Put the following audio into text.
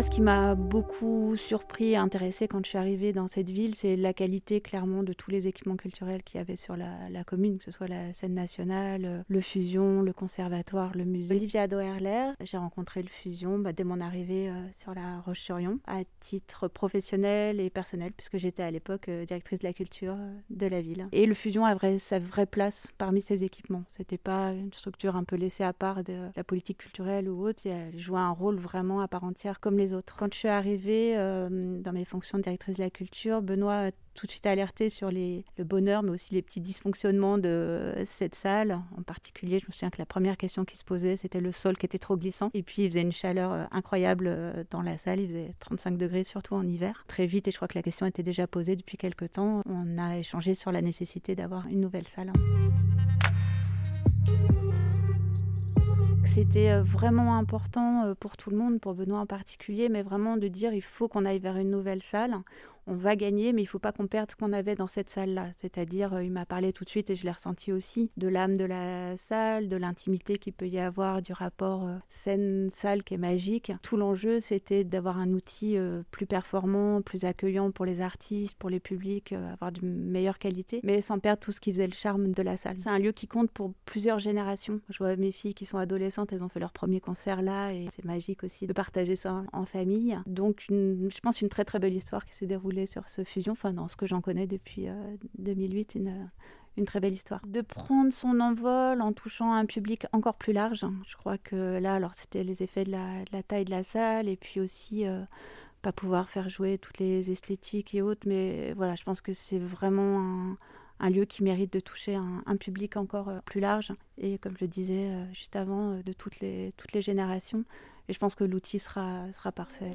Moi, ce qui m'a beaucoup surpris et intéressé quand je suis arrivée dans cette ville, c'est la qualité clairement de tous les équipements culturels qu'il y avait sur la, commune, que ce soit la scène nationale, euh, le Fusion, le conservatoire, le musée. Olivia Doerler, j'ai rencontré le Fusion bah, dès mon arrivée euh, sur la Roche-sur-Yon, à titre professionnel et personnel, puisque j'étais à l'époque euh, directrice de la culture de la ville. Et le Fusion avait sa vraie place parmi ces équipements. C'était pas une structure un peu laissée à part de la politique culturelle ou autre. Elle jouait un rôle vraiment à part entière, comme les Quand je suis arrivée euh, dans mes fonctions de directrice de la culture, Benoît a tout de suite alerté sur les, le bonheur, mais aussi les petits dysfonctionnements de cette salle. En particulier, je me souviens que la première question qui se posait, c'était le sol qui était trop glissant. Et puis, il faisait une chaleur euh, incroyable euh, dans la salle. Il faisait 35 degrés, surtout en hiver. Très vite, et je crois que la question était déjà posée depuis quelques temps, on a échangé sur la nécessité d'avoir une nouvelle salle. C'était euh, vraiment important euh, pour tout le monde, pour Benoît en particulier, mais vraiment de dire il faut qu'on aille vers une nouvelle salle on va gagner, mais il faut pas qu'on perde ce qu'on avait dans cette salle-là. C'est-à-dire, euh, il m'a parlé tout de suite, et je l'ai ressenti aussi, de l'âme de la salle, de l'intimité qu'il peut y avoir, du rapport euh, scène-salle qui est magique. Tout l'enjeu, c'était d'avoir un outil euh, plus performant, plus accueillant pour les artistes, pour les publics, avoir de meilleure qualité, mais sans perdre tout ce qui faisait le charme de la salle. C'est un lieu qui compte pour plusieurs générations. Je vois mes filles qui sont adolescentes, elles ont fait leur premier concert là, et c'est magique aussi de partager ça en famille. Donc, je pense une très très belle histoire qui s'est déroulée sur ce fusion, enfin dans ce que j'en connais depuis 2008, euh, une, une très belle histoire. De prendre son envol en touchant un public encore plus large. Je crois que là, alors c'était les effets de la, taille de la salle et puis aussi euh, pas pouvoir faire jouer toutes les esthétiques et autres, mais voilà, je pense que c'est vraiment un, lieu qui mérite de toucher un, public encore euh, plus large et comme je le disais juste avant, de toutes les, générations. Et je pense que l'outil sera, sera parfait.